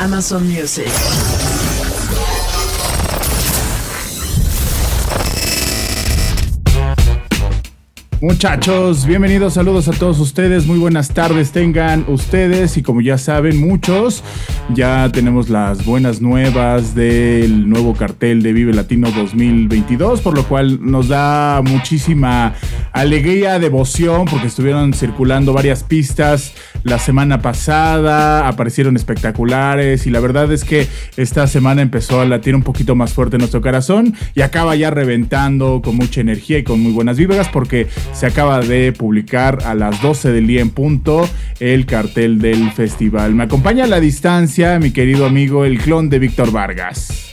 Amazon Music. Muchachos, bienvenidos, saludos a todos ustedes, muy buenas tardes tengan ustedes y como ya saben muchos, ya tenemos las buenas nuevas del nuevo cartel de Vive Latino 2022, por lo cual nos da muchísima alegría, devoción, porque estuvieron circulando varias pistas la semana pasada, aparecieron espectaculares y la verdad es que esta semana empezó a latir un poquito más fuerte nuestro corazón y acaba ya reventando con mucha energía y con muy buenas vibras porque se acaba de publicar a las 12 del día en punto el cartel del festival. Me acompaña a la distancia mi querido amigo el clon de Víctor Vargas.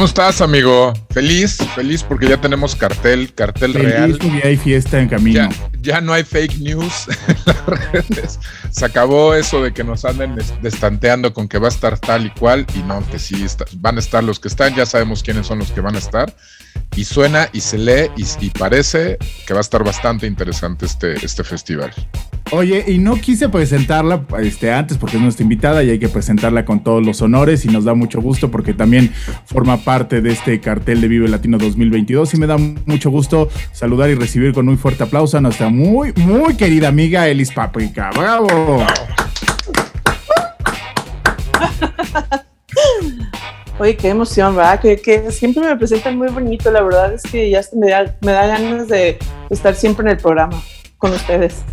¿Cómo estás, amigo? Feliz, feliz porque ya tenemos cartel, cartel real. Feliz porque hay fiesta en camino. Ya, ya no hay fake news en las redes. Se acabó eso de que nos anden des- destanteando con que va a estar tal y cual y no, que sí está- van a estar los que están, ya sabemos quiénes son los que van a estar. Y suena y se lee y, y parece que va a estar bastante interesante este, este festival. Oye, y no quise presentarla este, antes porque es nuestra invitada y hay que presentarla con todos los honores y nos da mucho gusto porque también forma parte de este cartel de Vive Latino 2022 y me da mucho gusto saludar y recibir con un fuerte aplauso a nuestra muy, muy querida amiga Elis Paprika. ¡Bravo! Oye, qué emoción, ¿verdad? Que, que siempre me presentan muy bonito. La verdad es que ya me da, me da ganas de estar siempre en el programa con ustedes.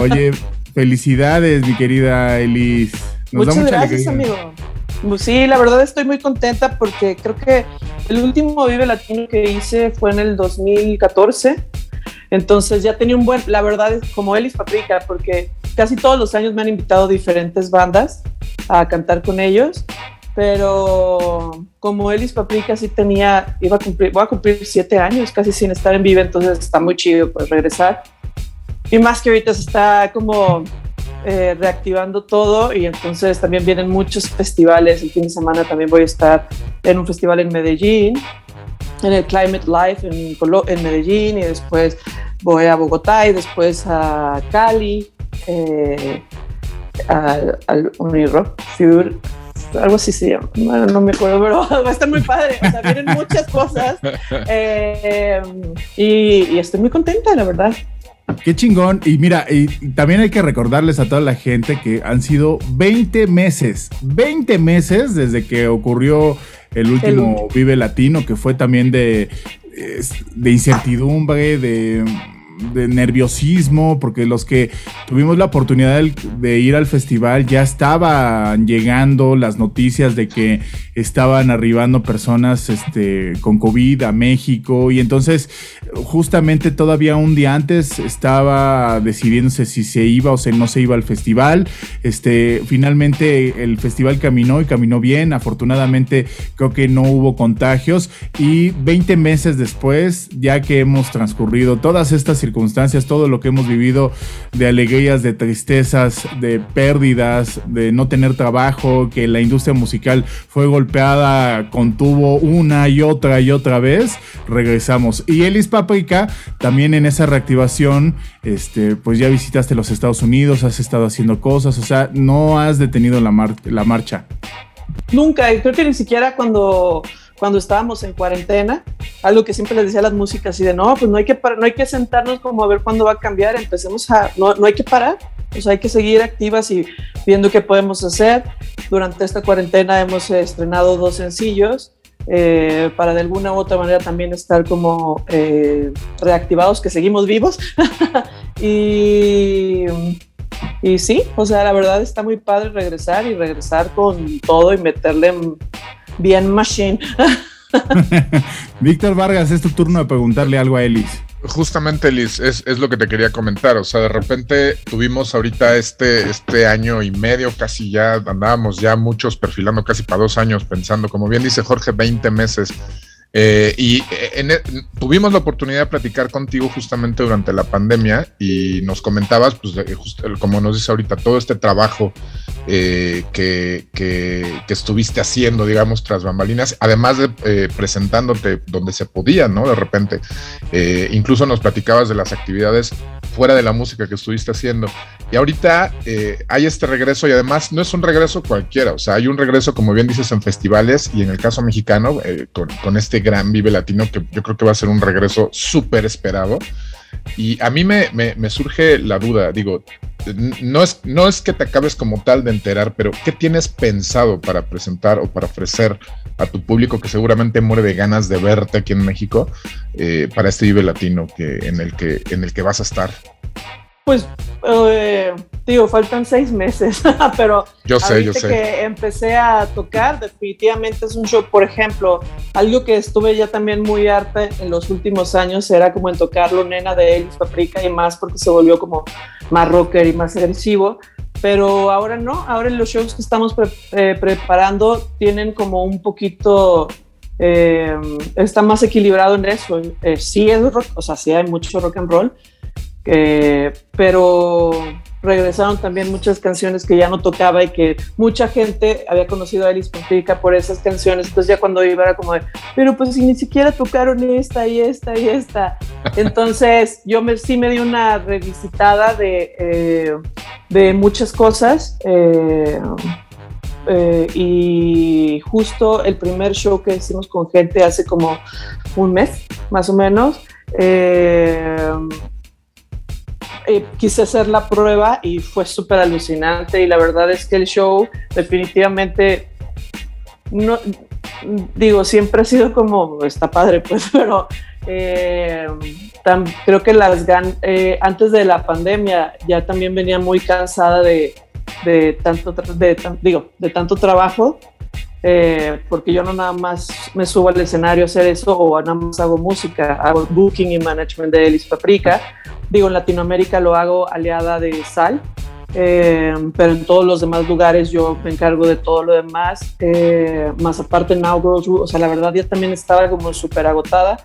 Oye, felicidades, mi querida Elis. Nos Muchas da mucha gracias, alegría. amigo. Pues sí, la verdad estoy muy contenta porque creo que el último Vive Latino que hice fue en el 2014. Entonces ya tenía un buen, la verdad es como Elis Paprika, porque casi todos los años me han invitado diferentes bandas a cantar con ellos. Pero como Elis Paprika sí tenía, iba a cumplir, voy a cumplir siete años casi sin estar en Vive, entonces está muy chido pues regresar. Y más que ahorita está como eh, reactivando todo y entonces también vienen muchos festivales. El fin de semana también voy a estar en un festival en Medellín, en el Climate Life en, en Medellín y después voy a Bogotá y después a Cali, eh, al, al Unirock algo así se llama, bueno, no me acuerdo, pero va a estar muy padre. O sea, vienen muchas cosas eh, y, y estoy muy contenta, la verdad. Qué chingón. Y mira, y también hay que recordarles a toda la gente que han sido 20 meses, 20 meses desde que ocurrió el último Vive Latino, que fue también de, de incertidumbre, de, de nerviosismo, porque los que tuvimos la oportunidad de ir al festival ya estaban llegando las noticias de que estaban arribando personas este, con COVID a México y entonces justamente todavía un día antes estaba decidiéndose si se iba o se no se iba al festival. Este, finalmente el festival caminó y caminó bien. Afortunadamente creo que no hubo contagios y 20 meses después, ya que hemos transcurrido todas estas circunstancias, todo lo que hemos vivido de alegrías, de tristezas, de pérdidas, de no tener trabajo, que la industria musical fue golpeada, contuvo una y otra y otra vez, regresamos. Y Elis Paprika, también en esa reactivación, este, pues ya visitaste los Estados Unidos, has estado haciendo cosas, o sea, no has detenido la, la marcha. Nunca, creo que ni siquiera cuando, cuando estábamos en cuarentena, algo que siempre les decía a las músicas, y de no, pues no hay que, no hay que sentarnos como a ver cuándo va a cambiar, empecemos a, no, no hay que parar, sea, hay que seguir activas y viendo qué podemos hacer. durante esta cuarentena hemos estrenado dos sencillos eh, para de alguna u otra manera también estar como eh, reactivados, que seguimos vivos. y, y sí, o sea, la verdad está muy padre regresar y regresar con todo y meterle bien machine. Víctor Vargas, es tu turno de preguntarle algo a Elis. Justamente, Liz, es, es, lo que te quería comentar. O sea, de repente tuvimos ahorita este, este año y medio, casi ya andábamos ya muchos perfilando casi para dos años, pensando, como bien dice Jorge, 20 meses eh, y eh, e, tuvimos la oportunidad de platicar contigo justamente durante la pandemia y nos comentabas, pues, como nos dice ahorita, todo este trabajo eh, que, que, estuviste haciendo, digamos, tras bambalinas, además de presentándote donde se podía, ¿no? De repente, incluso nos platicabas de las actividades fuera de la música que estuviste haciendo. Y ahorita hay este regreso y además no es un regreso cualquiera, o sea, hay un regreso, como bien dices, en festivales y en el caso mexicano, con, con este gran Vive Latino, que yo creo que va a ser un regreso súper esperado. Y a mí me, me, surge la duda, digo, no es, no es que te acabes como tal de enterar, pero ¿qué tienes pensado para presentar o para ofrecer a tu público que seguramente muere de ganas de verte aquí en México eh, para este Vive Latino que, en, el que, en el que vas a estar? Pues, eh, digo, faltan seis meses, pero yo sé, yo sé. que empecé a tocar, definitivamente es un show, por ejemplo, algo que estuve ya también muy harta en los últimos años era como en tocarlo nena de Elvis Paprika y más porque se volvió como más rocker y más agresivo, pero ahora no, ahora los shows que estamos eh, preparando tienen como un poquito... Eh, está más equilibrado en eso. sí es rock, o sea, sí hay mucho rock and roll, pero regresaron también muchas canciones que ya no tocaba y que mucha gente había conocido a Alice Paprika por esas canciones. Entonces ya cuando iba era como de, pero pues si ni siquiera tocaron esta y esta y esta. Entonces yo me, sí me di una revisitada de, eh, de muchas cosas. Eh, eh, y justo el primer show que hicimos con gente hace como un mes, más o menos, eh, quise hacer la prueba y fue súper alucinante y la verdad es que el show definitivamente no digo siempre ha sido como está padre pues pero eh, creo que las eh, antes de la pandemia ya también venía muy cansada de, de tanto digo de tanto trabajo porque yo no nada más me subo al escenario a hacer eso o nada más hago música, hago booking y management de Elis Paprika, Digo, en Latinoamérica lo hago aliada de Sal, eh, pero en todos los demás lugares yo me encargo de todo lo demás. Eh, más aparte, Now Girls o sea, la verdad ya también estaba como súper agotada.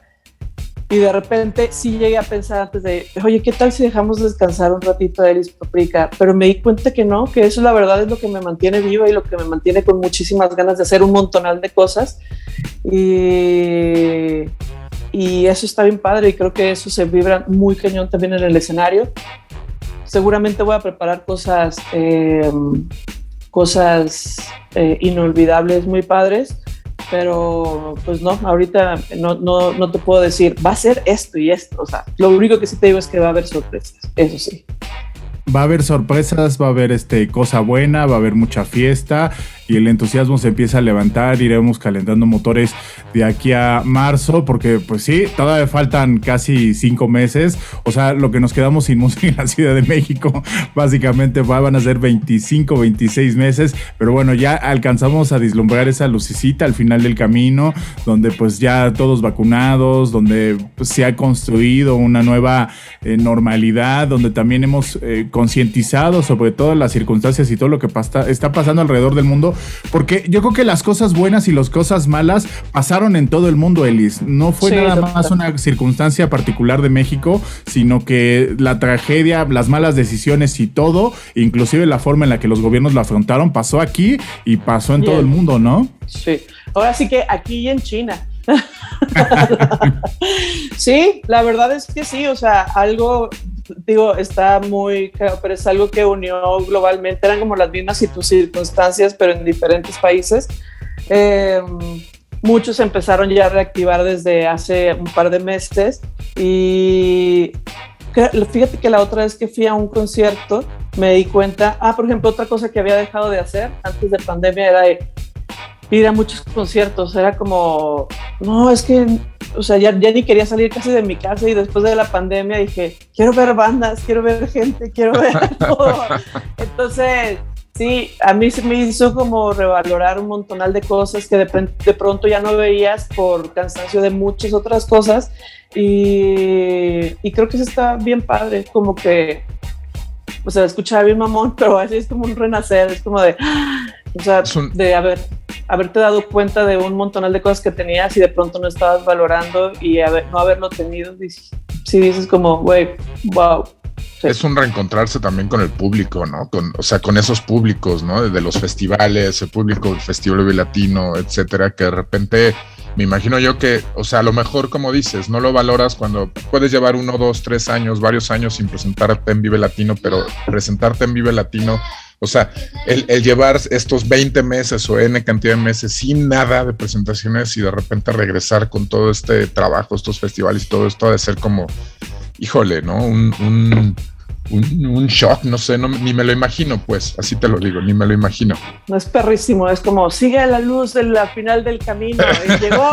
Y de repente sí llegué a pensar antes de, oye, ¿qué tal si dejamos descansar un ratito a Elis Paprika? Pero me di cuenta que no, que eso la verdad es lo que me mantiene viva y lo que me mantiene con muchísimas ganas de hacer un montonal de cosas. Y y eso está bien padre y creo que eso se vibra muy cañón también en el escenario. Seguramente voy a preparar cosas, em, cosas eh, inolvidables, muy padres, pero pues no, ahorita no, no, no te puedo decir, va a ser esto y esto. O sea, lo único que sí te digo es que va a haber sorpresas, eso sí va a haber sorpresas, va a haber este cosa buena, va a haber mucha fiesta y el entusiasmo se empieza a levantar, iremos calentando motores de aquí a marzo, porque pues sí, todavía faltan casi cinco meses, o sea, lo que nos quedamos sin música en la Ciudad de México, básicamente van a ser 25, 26 meses, pero bueno, ya alcanzamos a vislumbrar esa lucecita al final del camino, donde pues ya todos vacunados, donde pues, se ha construido una nueva eh, normalidad, donde también hemos eh, concientizado sobre todas las circunstancias y todo lo que está pasando alrededor del mundo, porque yo creo que las cosas buenas y las cosas malas pasaron en todo el mundo, Elis. No fue nada más una circunstancia particular de México, sino que la tragedia, las malas decisiones y todo, inclusive la forma en la que los gobiernos lo afrontaron, pasó aquí y pasó en todo el mundo, ¿no? Sí. Ahora sí que aquí y en China. sí, la verdad es que sí, o sea, algo digo, está muy, pero es algo que unió globalmente, eran como las mismas circunstancias, pero en diferentes países. Em, muchos empezaron ya a reactivar desde hace un par de meses y Fíjate que la otra vez que fui a un concierto me di cuenta, ah, por ejemplo, otra cosa que había dejado de hacer antes de pandemia era ir a muchos conciertos, era como, no, es que, o sea, ya, ya ni quería salir casi de mi casa y después de la pandemia dije, quiero ver bandas, quiero ver gente, quiero ver todo. Entonces, sí, a mí se me hizo como revalorar un montonal de cosas que de, de pronto ya no veías por cansancio de muchas otras cosas y, y creo que eso está bien padre, como que, o sea, escuchaba bien mamón, pero así es como un renacer, es como de, o sea, de haber, haberte dado cuenta de un montonal de cosas que tenías y de pronto no estabas valorando y no haberlo tenido, si dices como, güey, wow, es un reencontrarse también con el público, ¿no? Con, o sea, con esos públicos, ¿no? De los festivales, el público del Festival Latino, etcétera, que de repente me imagino yo que, o sea, a lo mejor, como dices, no lo valoras cuando puedes llevar uno, dos, tres años, varios años sin presentarte en Vive Latino, pero presentarte en Vive Latino, o sea, el, llevar estos 20 meses o N cantidad de meses sin nada de presentaciones y de repente regresar con todo este trabajo, estos festivales y todo esto, ha de ser como, híjole, ¿no? un, un, shock, no sé, ni me lo imagino, pues, así te lo digo, ni me lo imagino. No es perrísimo, es como sigue la luz del final del camino y llegó.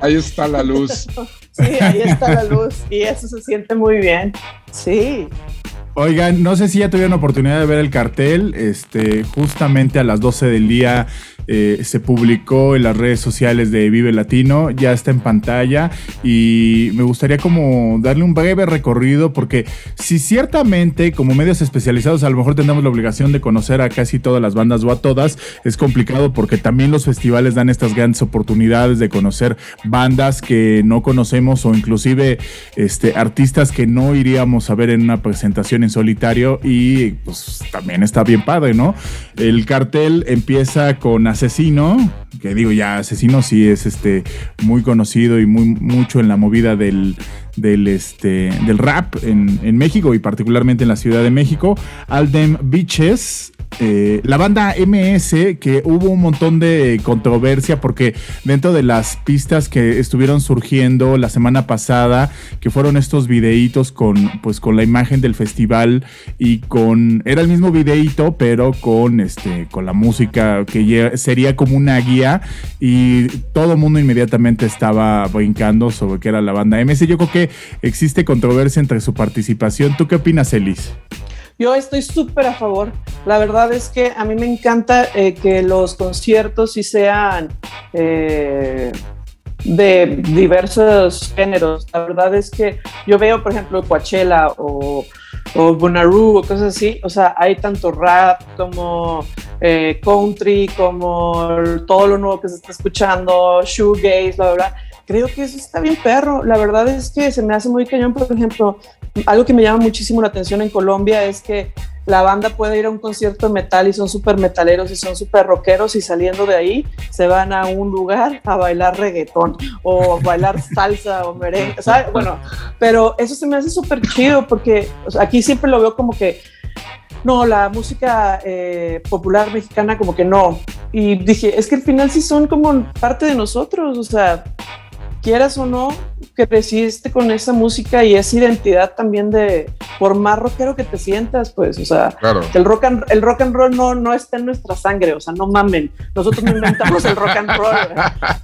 ahí está la luz. Sí, ahí está la luz y eso se siente muy bien. Sí. Oigan, no sé si ya tuvieron oportunidad de ver el cartel, este, justamente a las 12 del día eh, se publicó en las redes sociales de Vive Latino, ya está en pantalla y me gustaría como darle un breve recorrido porque si ciertamente como medios especializados a lo mejor tenemos la obligación de conocer a casi todas las bandas o a todas, es complicado porque también los festivales dan estas grandes oportunidades de conocer bandas que no conocemos o inclusive este, artistas que no iríamos a ver en una presentación en solitario y pues también está bien padre, ¿no? El cartel empieza con Asesino, que digo ya, Asesino sí es este muy conocido y muy mucho en la movida del, del, este, del rap en, en México y particularmente en la Ciudad de México. Aldem Beaches, eh, la banda MS, que hubo un montón de controversia porque dentro de las pistas que estuvieron surgiendo la semana pasada, que fueron estos videitos con, pues, con la imagen del festival y con, era el mismo videito, pero con, este, con la música que sería como una guía y todo el mundo inmediatamente estaba brincando sobre que era la banda MS. Yo creo que existe controversia entre su participación. ¿Tú qué opinas, Elis? Yo estoy súper a favor. La verdad es que a mí me encanta eh, que los conciertos sí sean eh, de diversos géneros. La verdad es que yo veo, por ejemplo, Coachella o, o Bonnaroo o cosas así. O sea, hay tanto rap como eh, country, como todo lo nuevo que se está escuchando, shoegaze, la verdad creo que eso está bien perro. La verdad es que se me hace muy cañón, por ejemplo, algo que me llama muchísimo la atención en Colombia es que la banda puede ir a un concierto de metal y son súper metaleros y son súper rockeros y saliendo de ahí se van a un lugar a bailar reggaetón o bailar salsa o merengue, ¿sabes? Bueno, pero eso se me hace súper chido porque aquí siempre lo veo como que no, la música eh, popular mexicana como que no. Y dije, es que al final sí son como parte de nosotros, o sea, quieras o no, que creciste con esa música y esa identidad también de, por más rockero que te sientas, pues, o sea, el, rock and, el rock and roll no, no está en nuestra sangre, o sea, no mamen, nosotros no inventamos el rock and roll,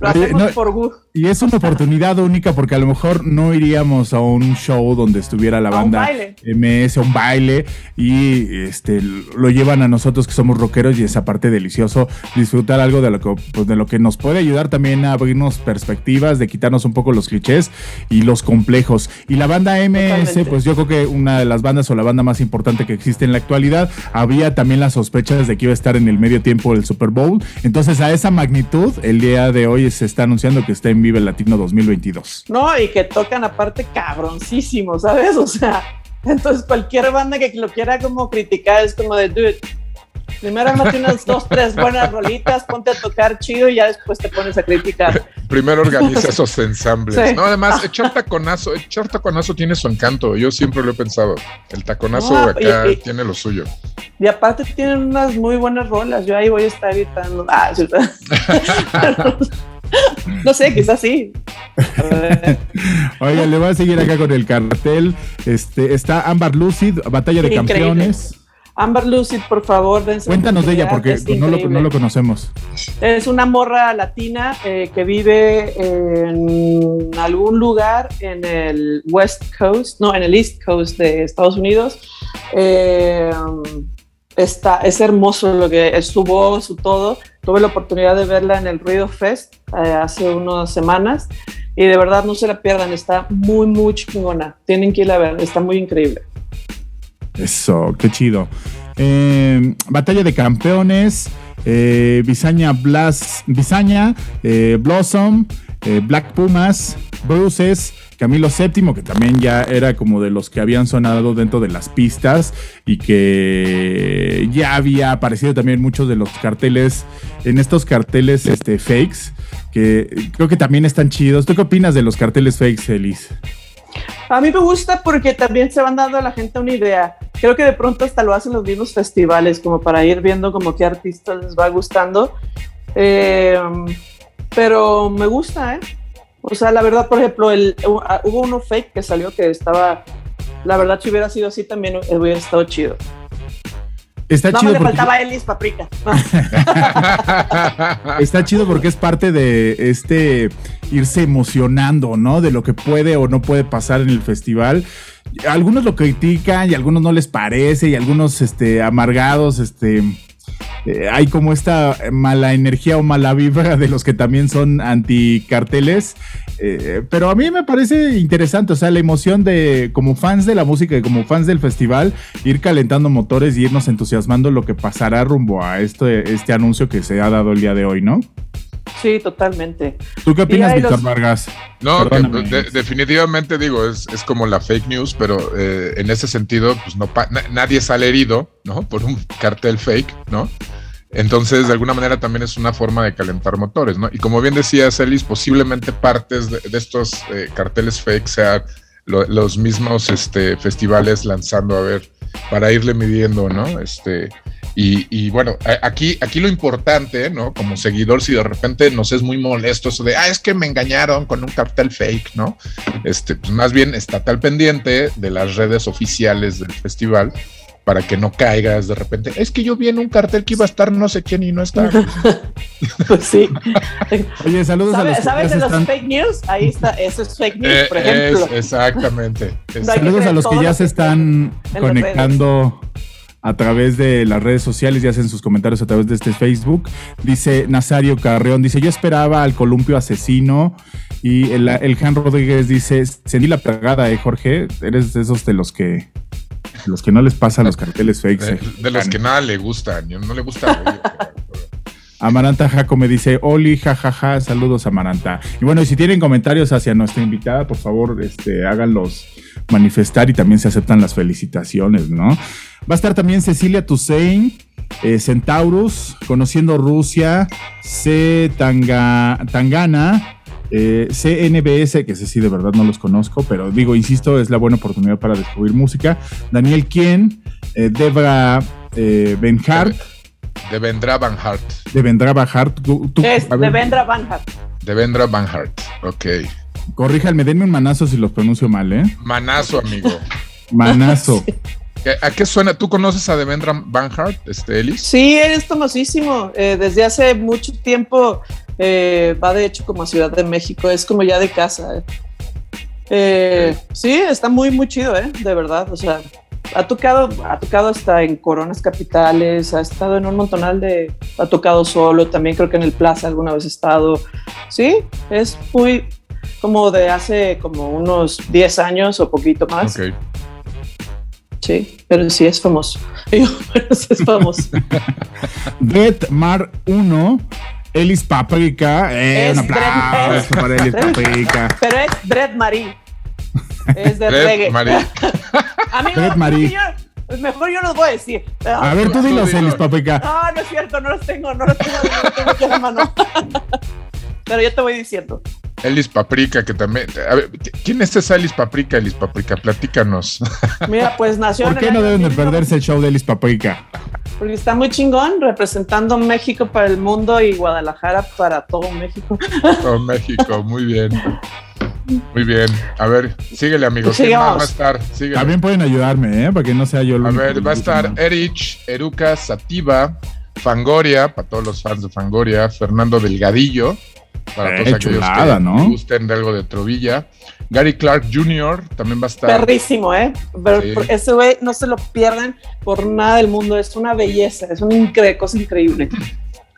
lo hacemos por gusto. Y es una oportunidad única porque a lo mejor no iríamos a un show donde estuviera la banda MS, un baile, y este lo llevan a nosotros que somos rockeros y esa parte delicioso, disfrutar algo de lo que, pues, de lo que nos puede ayudar también a abrirnos perspectivas, de quitarnos un poco los clichés y los complejos. Y la banda MS, pues yo creo que una de las bandas o la banda más importante que existe en la actualidad, había también las sospechas de que iba a estar en el medio tiempo del Super Bowl. Entonces, a esa magnitud, el día de hoy se está anunciando que está en Vive Latino 2022. No, y que tocan aparte cabroncísimo, ¿sabes? O sea, entonces cualquier banda que lo quiera como criticar es como de, dude, Primero armate unas dos, tres buenas rolitas, ponte a tocar chido y ya después te pones a criticar. Primero organiza esos ensambles. No, además, echar taconazo, echar taconazo tiene su encanto. Yo siempre lo he pensado. El taconazo acá tiene lo suyo. Y aparte tienen unas muy buenas rolas. Yo ahí voy a estar editando. Ah, No sé, quizás sí. Oiga, le voy a seguir acá con el cartel. Este, está Amber Lucid, Batalla de Increíble. Campeones. Amber Lucid, por favor, dense Cuéntanos de ella porque no lo, increíble. no lo conocemos. Es una morra latina eh, que vive en algún lugar en el West Coast, no, en el East Coast de Estados Unidos. Eh, está, es hermoso lo que es su voz, su todo. Tuve la oportunidad de verla en el Ruido Fest eh, hace unas semanas y de verdad no se la pierdan, está muy, muy chingona. Tienen que ir a ver, está muy increíble. Eso, qué chido. Eh, Batalla de Campeones, eh, Bisaña, Blas, Bisaña eh, Blossom, Black Pumas, Bruces, Camilo VII, que también ya era como de los que habían sonado dentro de las pistas y que ya había aparecido también muchos de los carteles, en estos carteles este, fakes, que creo que también están chidos. ¿Tú qué opinas de los carteles fakes, Elis? A mí me gusta porque también se van dando a la gente una idea. Creo que de pronto hasta lo hacen los mismos festivales, como para ir viendo como qué artistas les va gustando. Eh, pero me gusta, ¿eh? O sea, la verdad, por ejemplo, el, hubo uno fake que salió que estaba, la verdad, si hubiera sido así también hubiera estado chido. Está no chido me le porque- faltaba Elis Paprika. Está chido porque es parte de este irse emocionando, ¿no? De lo que puede o no puede pasar en el festival. Algunos lo critican y algunos no les parece y algunos este, amargados, este, eh, hay como esta mala energía o mala vibra de los que también son anticarteles. Eh, pero a mí me parece interesante, o sea, la emoción de como fans de la música y como fans del festival, ir calentando motores y irnos entusiasmando lo que pasará rumbo a este, este anuncio que se ha dado el día de hoy, ¿no? Sí, totalmente. ¿Tú qué opinas, Víctor los- Vargas? No, que, Perdóname. de- definitivamente digo, es, es como la fake news, pero eh, en ese sentido, pues no pa- nadie sale herido, ¿no? Por un cartel fake, ¿no? Entonces, de alguna manera también es una forma de calentar motores, ¿no? Y como bien decía Celis, posiblemente partes de, de estos eh, carteles fake sean lo- los mismos este, festivales lanzando a ver para irle midiendo, ¿no? Este, y, y bueno, aquí, aquí lo importante, ¿no? Como seguidor, si de repente nos es muy molesto eso de, ah, es que me engañaron con un cartel fake, ¿no? Este, pues más bien estate al pendiente de las redes oficiales del festival para que no caigas de repente. Es que yo vi en un cartel que iba a estar no sé quién y no está. Pues sí. Oye, saludos a los ¿Sabes, que ¿sabes ya de se los están, fake news? Ahí está, eso es fake news, Eh, por ejemplo. es- exactamente. Saludos a los que ya se están conectando a través de las redes sociales y hacen sus comentarios a través de este Facebook. Dice Nazario Carreón, dice, yo esperaba al columpio asesino. Y el, el Han Rodríguez dice, sentí la pegada, eh, Jorge. Eres de esos de los que los que no les pasan los carteles fakes. De, eh. de los que nada le gustan, yo no le gusta. Amaranta Jaco me dice, Oli, jajaja, saludos Amaranta. Y bueno, y si tienen comentarios hacia nuestra invitada, por favor, este, háganlos manifestar y también se aceptan las felicitaciones, ¿no? Va a estar también Cecilia Toussaint, eh, Centaurus, Conociendo Rusia, C. Tanga, Tangana, eh, CNBS, que ese sí de verdad no los conozco, pero digo, insisto, es la buena oportunidad para descubrir música. Daniel Kien, eh, Debra eh, Benhart, De Vendra Van Hart. de Vendrá Bajar. Tú, tú- Es a de ver, Vendra Van Hart. De Vendra Van Hart. Ok. corríjanme, denme un manazo si los pronuncio mal, ¿eh? Manazo, amigo. Manazo. ¿Qué- ¿A qué suena? ¿Tú conoces a Devendra Van Hart, este, Ellis? Sí, es famosísimo. Eh, desde hace mucho tiempo eh, va de hecho como a Ciudad de México. Es como ya de casa. eh. Sí, está muy, muy chido, ¿eh? De verdad. O sea, ha tocado, ha tocado hasta en Coronas Capitales, ha estado en un montonal de. Ha tocado solo, también creo que en el Plaza alguna vez ha estado. Sí, es muy como de hace como unos 10 años o poquito más. Ok. Sí, pero sí es famoso. Digo, pero sí es famoso. Red Mar 1, Elis Paprika. Eh, Es un aplauso Dread- es- para Elis Paprika. Pero es Dread Marie. Es de Red reggae. Marie. Amigo, Dread Marie. yo- mejor yo los voy a decir. A ver, tú dilos, dilo. Elis Paprika. No, no es cierto, no los tengo, no los tengo, no los tengo aquí a la mano. Pero yo te voy diciendo. Ellis Paprika, que también. A ver, ¿quién es esa Ellis Paprika? Ellis Paprika, platícanos. Mira, pues nació ¿Por qué no deben de 19- perderse el show de Elis Paprika? porque está muy chingón representando México para el mundo y Guadalajara para todo México. Todo México, muy bien. Muy bien. A ver, síguele, amigo. Pues ¿Quién más sigamos. va a estar? Síguele. También pueden ayudarme, ¿eh? Para que no sea yo el A único ver, va a estar. Erich, Eruca, Sativa, Fangoria, para todos los fans de Fangoria, Fernando Delgadillo, para Eh, todos aquellos chulada, que ¿no? gusten de algo de Trovilla. Gary Clark Jr. también va a estar. Perrísimo, ¿eh? Pero Sí. ese güey no se lo pierdan por nada del mundo. Es una belleza, es una incre- cosa increíble.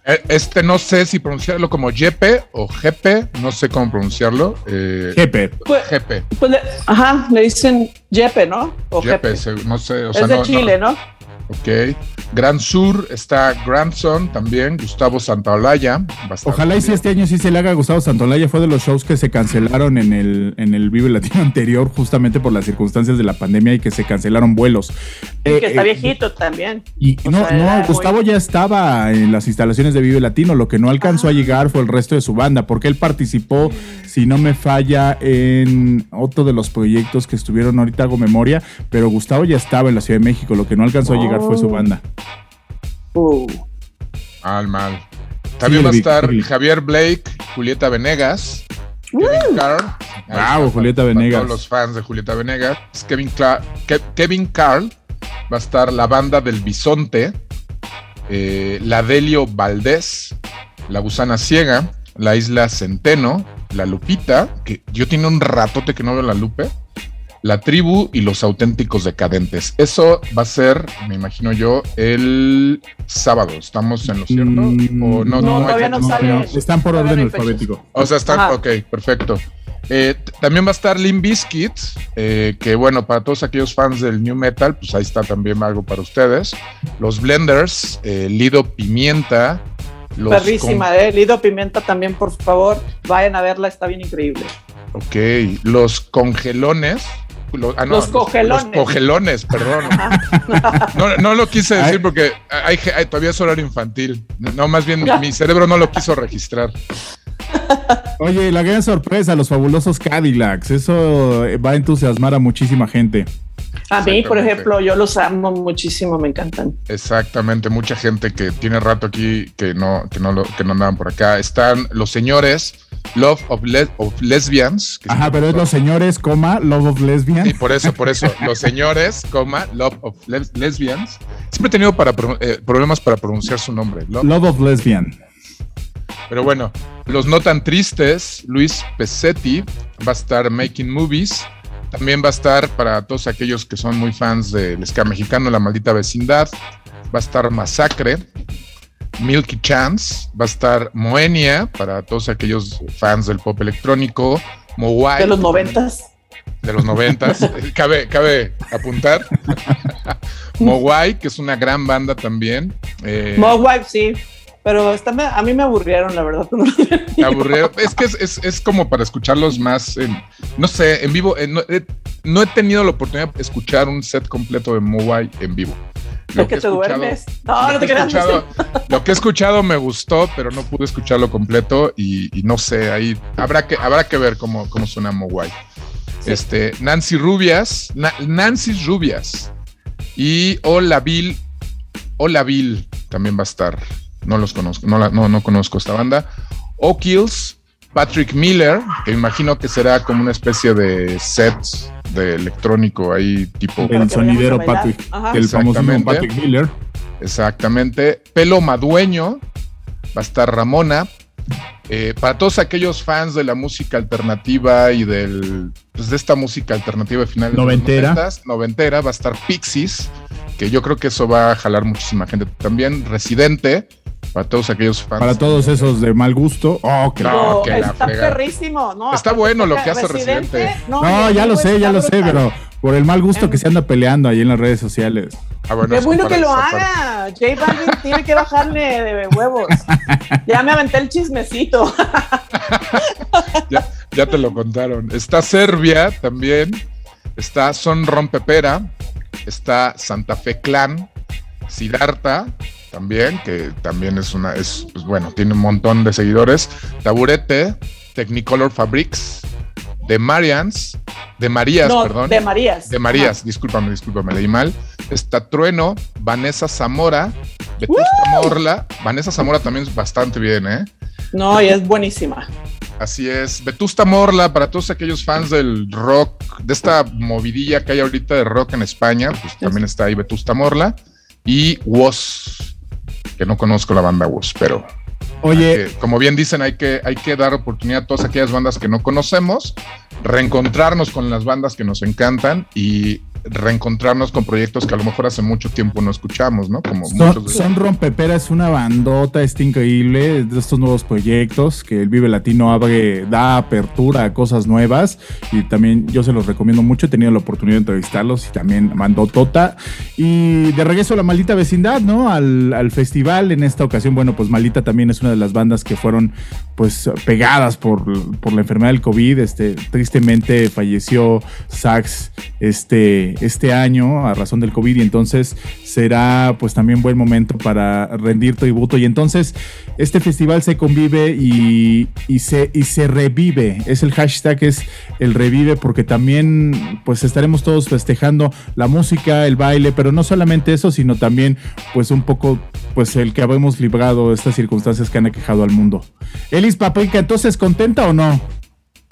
Eh, Este no sé si pronunciarlo como Jepe o Jepe, no sé cómo pronunciarlo. Eh, Jepe. Pues, Jepe, pues le- ajá, le dicen Jepe, ¿no? O Jepe, Jepe. se- no sé. O Es sea, de no- no- Chile, ¿no? Ok. Gran Sur está Grandson también, Gustavo Santaolalla. Ojalá y si también. este año sí se le haga a Gustavo Santolaya. Fue de los shows que se cancelaron en el, en el Vive Latino anterior, justamente por las circunstancias de la pandemia y que se cancelaron vuelos. Y Eh, que está eh, viejito también. Y O no, sea, no, muy- Gustavo ya estaba en las instalaciones de Vive Latino. Lo que no alcanzó a llegar fue el resto de su banda, porque él participó, si no me falla, en otro de los proyectos que estuvieron ahorita, hago memoria, pero Gustavo ya estaba en la Ciudad de México. Lo que no alcanzó a llegar fue su Oh. banda. Uh. Mal, mal. También va a estar. Javier Blake, Julieta Venegas, Kevin Carl. Bravo, Julieta para Venegas. Todos los fans de Julieta Venegas. Kevin, Cla- Ke- Kevin Carl va a estar la banda del Bisonte, eh, la Delio Valdés, la Gusana Ciega, la Isla Centeno, la Lupita, que yo tiene un ratote que no veo la Lupe, la tribu y los auténticos decadentes. Eso va a ser, me imagino yo, el sábado. ¿Estamos en lo cierto? Mm, ¿O no, No, no, hay todavía no sale. están por orden alfabético. O sea, está, Ajá. ok, perfecto. Eh, también va a estar Limp Bizkit, eh, que bueno, para todos aquellos fans del New Metal, pues ahí está también algo para ustedes. Los Blenders, eh, Lido Pimienta, los Perrísima, ¿eh? Lido Pimienta también, por favor, vayan a verla, está bien increíble. ok, los Congelones. Lo- ah, no, Los cogelones. Los cogelones, perdón. No, no lo quise decir Ay. porque hay, hay- todavía es horario infantil. No, más bien mi cerebro no lo quiso registrar. Oye, la gran sorpresa, los fabulosos Cadillacs. Eso va a entusiasmar a muchísima gente. A mí, por ejemplo, yo los amo muchísimo, me encantan. Exactamente, mucha gente que tiene rato aquí que no, que no, lo- que no andaban por acá. Están los señores Love of, Le- of Lesbians. que Ajá, pero es los señores, coma, Love of Lesbian. Sí, por eso, por eso. Los señores, coma, Love of Les- Lesbians. Siempre he tenido para, eh, problemas para pronunciar su nombre. Love- Love of Lesbian. Pero bueno, los no tan tristes, Luis Pesetti va a estar Making Movies. También va a estar para todos aquellos que son muy fans del ska mexicano, La Maldita Vecindad. Va a estar Masacre. Milky Chance. Va a estar Moenia para todos aquellos fans del pop electrónico. Mowai. De los noventas. De los noventas. cabe, cabe apuntar. Mowai, que es una gran banda también. Eh, Mogwai, sí. Pero esta me- a mí me aburrieron, la verdad. Te aburrieron. Es que es, es- es como para escucharlos más, en- no sé, en vivo. eh, no, he, no he tenido la oportunidad de escuchar un set completo de Mowai en vivo. Porque he te escuchado- duermes. No, lo no te que he creas. escuchado- Lo que he escuchado me gustó, pero no pude escucharlo completo y, y no sé, ahí habrá que, habrá que ver cómo, cómo suena Mowai. Sí. Este, Nancy Rubias, Na- Nancy Rubias y Hola Bill, Hola Bill también va a estar. No los conozco, no, la- no, no conozco esta banda. O'Kills, Patrick Miller, que me imagino que será como una especie de set de electrónico ahí tipo El sonidero. Patrick. Ajá. El famoso Exactamente. Patrick Miller. Exactamente. Pelo Madueño. Va a estar Ramona. Eh, para todos aquellos fans de la música alternativa y del pues, de esta música alternativa de finales Noventera. de los 90s, noventera, va a estar Pixies, que yo creo que eso va a jalar muchísima gente también. Residente, para todos aquellos fans. Para todos esos de mal gusto. Oh, que No, No, que la está fregada. perrísimo, ¿no? Está bueno lo que hace Residente, Residente. No, ya lo sé, ya lo sé, pero por el mal gusto que se anda peleando ahí en las redes sociales. Ah, bueno, Qué bueno que lo haga. J Balvin tiene que bajarle de huevos. Ya me aventé el chismecito. ya, ya te lo contaron. Está Serbia también. Está Son Rompepera. Está Santa Fe Clan. Siddhartha también, que también es una, es, pues bueno, tiene un montón de seguidores. Taburete, Technicolor Fabrics, de Marians, de Marías, no, perdón. De Marías. De Marías, discúlpame, discúlpame, leí mal. Está Trueno, Vanessa Zamora, Vetusta Morla. Vanessa Zamora también es bastante bien, ¿eh? No, y es buenísima. Así es. Vetusta Morla, para todos aquellos fans del rock, de esta movidilla que hay ahorita de rock en España, pues también está ahí Vetusta Morla. Y Woz, que no conozco la banda Woz, pero Oye, que, como bien dicen, hay que, hay que dar oportunidad a todas aquellas bandas que no conocemos, reencontrarnos con las bandas que nos encantan y reencontrarnos con proyectos que a lo mejor hace mucho tiempo no escuchamos, ¿no? Como Son, muchos de Son Rompepera es una bandota, está increíble de estos nuevos proyectos que el Vive Latino abre, da apertura a cosas nuevas y también yo se los recomiendo mucho, he tenido la oportunidad de entrevistarlos y también mandó Tota. Y de regreso a la maldita vecindad, ¿no? Al, al festival en esta ocasión, bueno, pues Maldita también es una de las bandas que fueron pues pegadas por, por la enfermedad del COVID, este, tristemente falleció Sax este, este año a razón del COVID y entonces será pues también buen momento para rendir tributo y entonces este festival se convive y, y, se, y se revive, es el hashtag, es el revive porque también pues estaremos todos festejando la música, el baile, pero no solamente eso, sino también pues un poco pues el que habemos librado estas circunstancias que han aquejado al mundo. Elis Paprika, entonces, ¿contenta o no?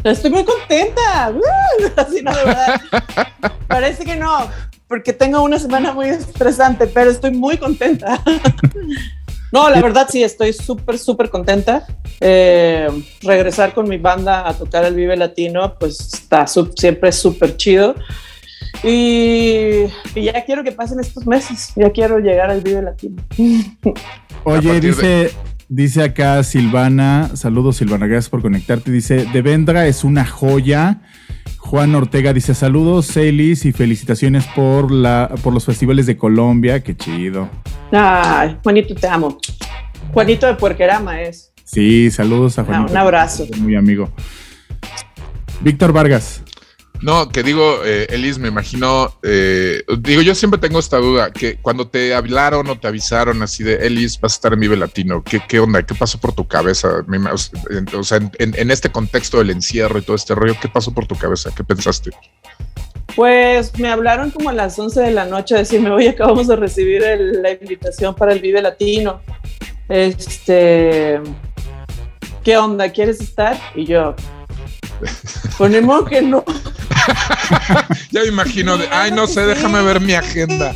Estoy muy contenta. Uh, así no, de verdad. Parece que no, porque tengo una semana muy estresante, pero estoy muy contenta. No, la verdad sí, estoy súper, súper contenta. Eh, regresar con mi banda a tocar el Vive Latino, pues está siempre súper chido. Y, y, ya quiero que pasen estos meses, ya quiero llegar al Vive Latino. Oye, dice, de... dice acá Silvana, saludos Silvana, gracias por conectarte, dice, De Vendra es una joya. Juan Ortega dice saludos, Celis, y felicitaciones por, la, por los festivales de Colombia. Qué chido. Ay, Juanito, te amo. Juanito de Puerquerama es. Sí, saludos a Juanito. Ah, un abrazo. Muy amigo. Víctor Vargas. No, que digo, eh, Elis, me imagino, eh, digo, yo siempre tengo esta duda, que cuando te hablaron o te avisaron así de, Elis, vas a estar en Vive Latino, ¿qué, qué onda? ¿Qué pasó por tu cabeza? O sea, en, este contexto del encierro y todo este rollo, ¿qué pasó por tu cabeza? ¿Qué pensaste? Pues me hablaron como a las 11 de la noche decirme, oye, acabamos de recibir la invitación para el Vive Latino. Este, ¿qué onda? ¿Quieres estar? Y yo, ponemos que no. ya me imagino, de, ay, no sé, déjame ver mi agenda.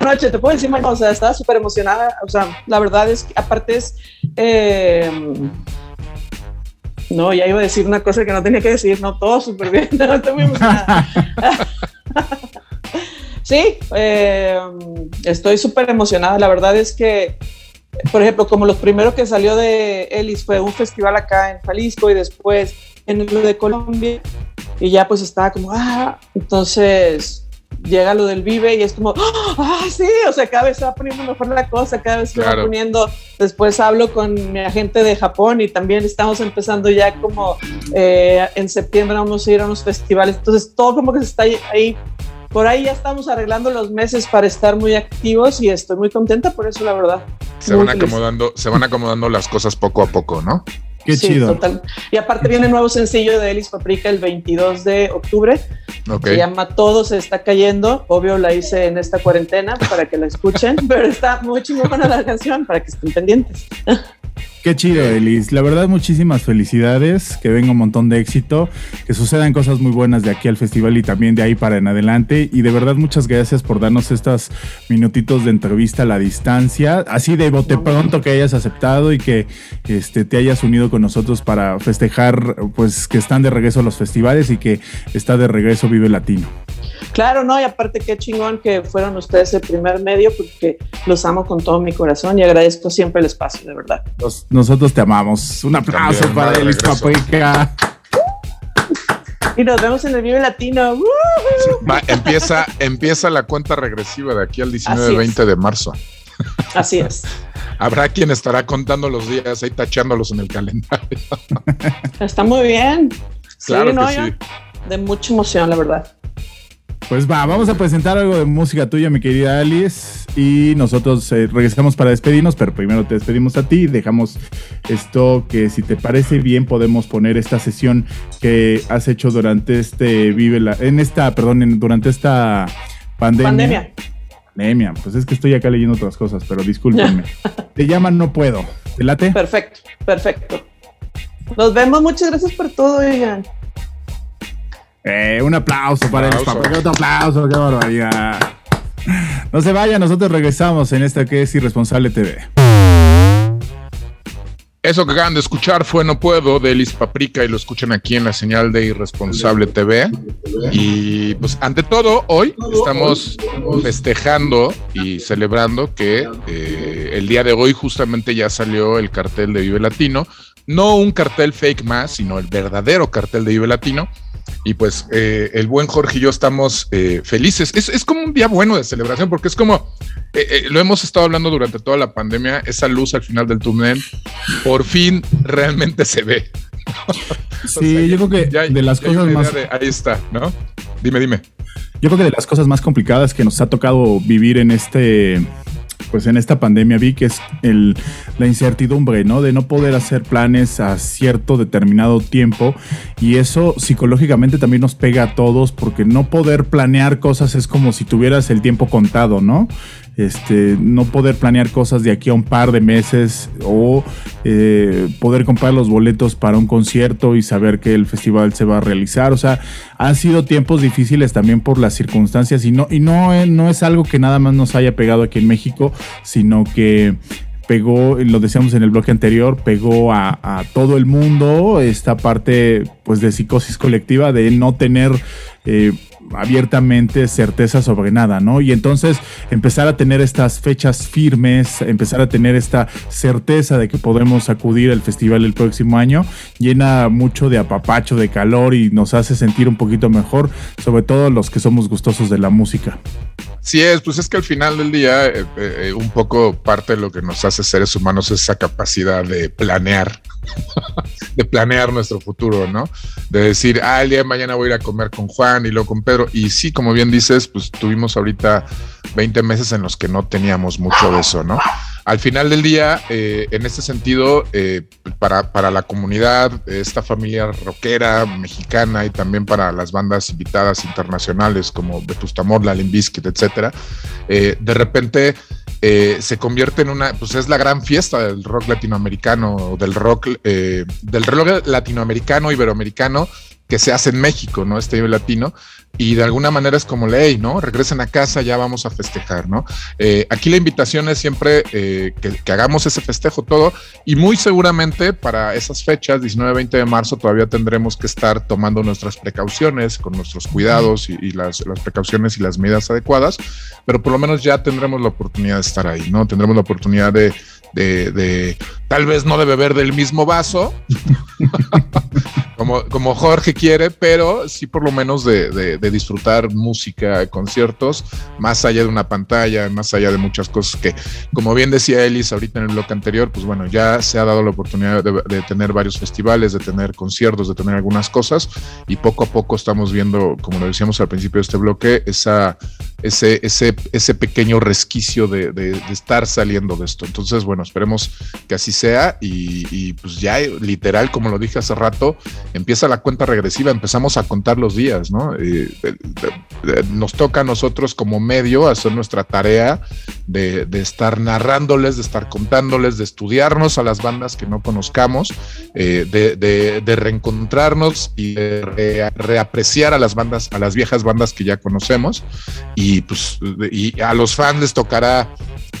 Noche, te puedo decir, o sea, estaba súper emocionada. O sea, la verdad es que, aparte es. Eh, no, ya iba a decir una cosa que no tenía que decir, no, todo súper bien, no, estoy muy emocionada. sí, eh, estoy súper emocionada. La verdad es que por ejemplo, como los primeros que salió de Ellis fue un festival acá en Jalisco y después en lo de Colombia y ya pues estaba como, ah, entonces llega lo del Vive y es como, ah, sí, o sea, cada vez se va poniendo mejor la cosa, cada vez se claro. va poniendo, después hablo con mi agente de Japón y también estamos empezando ya como eh, en septiembre vamos a ir a unos festivales, entonces todo como que se está ahí por ahí ya estamos arreglando los meses para estar muy activos y estoy muy contenta por eso, la verdad. Se van acomodando, se van acomodando las cosas poco a poco, ¿no? Qué sí, chido. Total. Y aparte viene el nuevo sencillo de Elis Paprika el 22 de octubre. Okay. Se llama Todo se está cayendo. Obvio la hice en esta cuarentena para que la escuchen, pero está muy chingona la canción para que estén pendientes. Qué chido, Elis. La verdad, muchísimas felicidades. Que venga un montón de éxito. Que sucedan cosas muy buenas de aquí al festival y también de ahí para en adelante. Y de verdad, muchas gracias por darnos estos minutitos de entrevista a la distancia. Así de bote pronto que hayas aceptado y que este, te hayas unido con nosotros para festejar, pues que están de regreso a los festivales y que está de regreso Vive Latino. Claro, no, y aparte qué chingón que fueron ustedes el primer medio porque los amo con todo mi corazón y agradezco siempre el espacio, de verdad. Nosotros te amamos. Un aplauso También, para Elis Paprika. Y nos vemos en el Vive Latino. Empieza, empieza la cuenta regresiva de aquí al 19-20 de marzo. Así es. Habrá quien estará contando los días ahí tachándolos en el calendario. Está muy bien. Claro sí, que no, sí. De mucha emoción, la verdad. Pues va, vamos a presentar algo de música tuya, mi querida Alice. Y nosotros eh, regresamos para despedirnos, pero primero te despedimos a ti. Dejamos esto que, si te parece bien, podemos poner esta sesión que has hecho durante este Vive la. En esta, perdón, durante esta pandemia. Pandemia. Pandemia. Pues es que estoy acá leyendo otras cosas, pero discúlpenme. te llaman No Puedo. ¿Te late? Perfecto, perfecto. Nos vemos. Muchas gracias por todo, Ian. Eh, un aplauso para el papá. Otro aplauso, qué barbaridad. No se vaya, nosotros regresamos en esta que es Irresponsable TV. Eso que acaban de escuchar fue No Puedo de Elis Paprika y lo escuchan aquí en la señal de Irresponsable TV. Y pues ante todo, hoy estamos festejando y celebrando que eh, el día de hoy justamente ya salió el cartel de Vive Latino. No un cartel fake más, sino el verdadero cartel de Vive Latino y pues eh, el buen Jorge y yo estamos eh, felices. Es, como un día bueno de celebración porque es como, eh, lo hemos estado hablando durante toda la pandemia, esa luz al final del túnel, por fin realmente se ve. sí, yo creo que de las cosas más... ahí está, ¿no? Dime, dime. Yo creo que de las cosas más complicadas que nos ha tocado vivir en este pues en esta pandemia vi que es el, la incertidumbre, ¿no? De no poder hacer planes a cierto determinado tiempo y eso psicológicamente también nos pega a todos porque no poder planear cosas es como si tuvieras el tiempo contado, ¿no? Este, no poder planear cosas de aquí a un par de meses o eh, poder comprar los boletos para un concierto y saber que el festival se va a realizar. O sea, han sido tiempos difíciles también por las circunstancias y no, y no, eh, no es algo que nada más nos haya pegado aquí en México, sino que pegó, lo decíamos en el bloque anterior, pegó a, todo el mundo esta parte pues de psicosis colectiva de no tener eh, abiertamente certeza sobre nada, ¿no? Y entonces empezar a tener estas fechas firmes, empezar a tener esta certeza de que podemos acudir al festival el próximo año, llena mucho de apapacho, de calor y nos hace sentir un poquito mejor, sobre todo los que somos gustosos de la música. Sí es, pues es que al final del día eh, eh, un poco parte de lo que nos hace seres humanos es esa capacidad de planear, de planear nuestro futuro, ¿no? De decir, ah, el día de mañana voy a ir a comer con Juan y luego con Pedro. Y sí, como bien dices, pues tuvimos ahorita 20 meses en los que no teníamos mucho de eso, ¿no? al final del día, eh, en este sentido, eh, para, para, la comunidad, esta familia rockera mexicana y también para las bandas invitadas internacionales como Vetusta Morla, etcétera, eh, de repente se convierte en una, pues es la gran fiesta del rock latinoamericano, del rock, del rock latinoamericano, iberoamericano, que se hace en México, ¿no? Este latino, y de alguna manera es como ley, ¿no? Regresen a casa, ya vamos a festejar, ¿no? Eh, aquí la invitación es siempre eh, que, hagamos ese festejo todo, y muy seguramente para esas fechas, 19-20 de marzo, todavía tendremos que estar tomando nuestras precauciones, con nuestros cuidados y, las, precauciones y las medidas adecuadas, pero por lo menos ya tendremos la oportunidad de estar ahí, ¿no? Tendremos la oportunidad de, de tal vez no de beber del mismo vaso, como, como Jorge quiere, pero sí por lo menos de, disfrutar música, conciertos, más allá de una pantalla, más allá de muchas cosas que, como bien decía Elis ahorita en el bloque anterior, pues bueno, ya se ha dado la oportunidad de, tener varios festivales, de tener conciertos, de tener algunas cosas, y poco a poco estamos viendo, como lo decíamos al principio de este bloque, esa, ese, ese, ese pequeño resquicio de, de estar saliendo de esto. Entonces, bueno, esperemos que así sea y, y pues ya literal, como lo dije hace rato, empieza la cuenta regresiva, empezamos a contar los días, ¿no? nos toca a nosotros como medio hacer nuestra tarea de, estar narrándoles, de estar contándoles, de estudiarnos a las bandas que no conozcamos, eh, de, reencontrarnos y de reapreciar a las bandas, a las viejas bandas que ya conocemos. Y pues y a los fans les tocará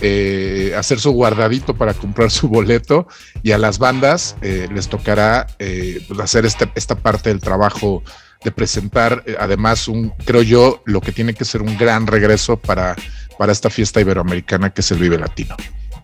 eh, hacer su guardadito para comprar su boleto y a las bandas eh, les tocará pues, hacer este, esta parte del trabajo de presentar además un, creo yo, lo que tiene que ser un gran regreso para para esta fiesta iberoamericana que es el Vive Latino.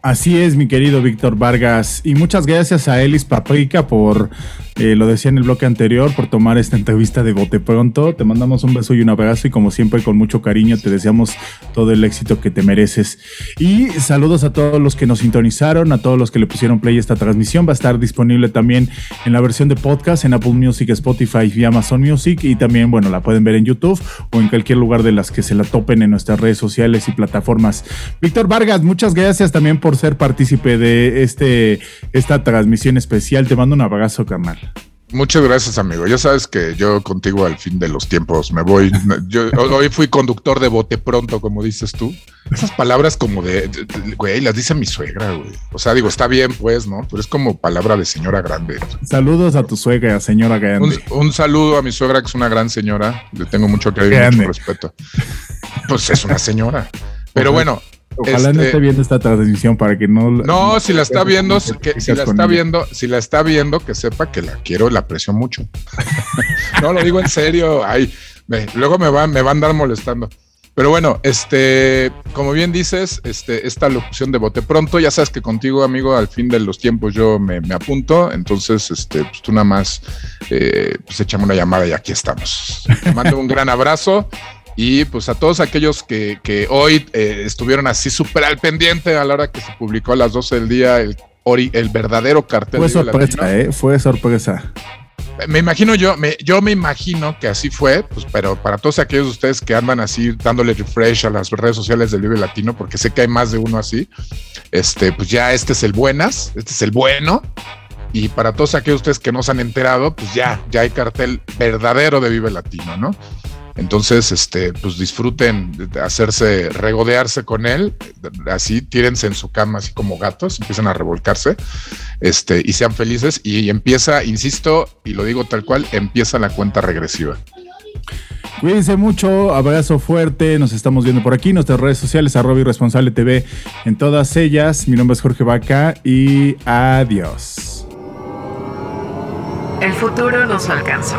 Así es, mi querido Víctor Vargas. Y muchas gracias a Elis Paprika por, eh, lo decía en el bloque anterior, por tomar esta entrevista de bote pronto. Te mandamos un beso y un abrazo y como siempre con mucho cariño te deseamos todo el éxito que te mereces. Y saludos a todos los que nos sintonizaron, a todos los que le pusieron play esta transmisión. Va a estar disponible también en la versión de podcast en Apple Music, Spotify y Amazon Music. Y también, bueno, la pueden ver en YouTube o en cualquier lugar de las que se la topen en nuestras redes sociales y plataformas. Víctor Vargas, muchas gracias también por ser partícipe de este, esta transmisión especial. Te mando un abrazo, carnal. Muchas gracias, amigo. Ya sabes que yo contigo al fin de los tiempos me voy. Yo hoy fui conductor de bote pronto, como dices tú. Esas palabras como de, güey, las dice mi suegra, güey. O sea, digo, está bien, pues, ¿no? Pero es como palabra de señora grande. Saludos a tu suegra, señora grande. Un, saludo a mi suegra, que es una gran señora. Le tengo mucho cariño y mucho respeto. Pues es una señora. Pero bueno, Ojalá no este, esté viendo esta transmisión para que no. No, si la está viendo, que, si la está viendo, si la está viendo, que sepa que la quiero, la aprecio mucho. no, lo digo en serio. Ay, luego me van, me van a andar molestando. Pero bueno, este, como bien dices, este, esta locución de bote pronto, ya sabes que contigo, amigo, al fin de los tiempos yo me, apunto, entonces, este, pues tú nada más, eh, pues échame una llamada y aquí estamos. Te mando un gran abrazo y pues a todos aquellos que, hoy eh, estuvieron así súper al pendiente a la hora que se publicó a las 12 del día el, el verdadero cartel. Fue sorpresa, ¿eh? Fue sorpresa. Me imagino yo, me, yo me imagino que así fue, pues, pero para todos aquellos de ustedes que andan así dándole refresh a las redes sociales del Vive Latino, porque sé que hay más de uno así, este, pues ya este es el buenas, este es el bueno, y para todos aquellos de ustedes que no se han enterado, pues ya, ya hay cartel verdadero de Vive Latino, ¿no? Entonces, este, pues disfruten de hacerse, regodearse con él, así, tírense en su cama así como gatos, empiezan a revolcarse, este, y sean felices. Y empieza, insisto, y lo digo tal cual, empieza la cuenta regresiva. Cuídense mucho, abrazo fuerte, nos estamos viendo por aquí, nuestras redes sociales, arroba irresponsable TV, en todas ellas. Mi nombre es Jorge Vaca y adiós. El futuro nos alcanzó.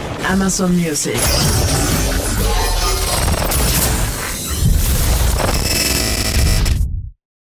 Amazon Music.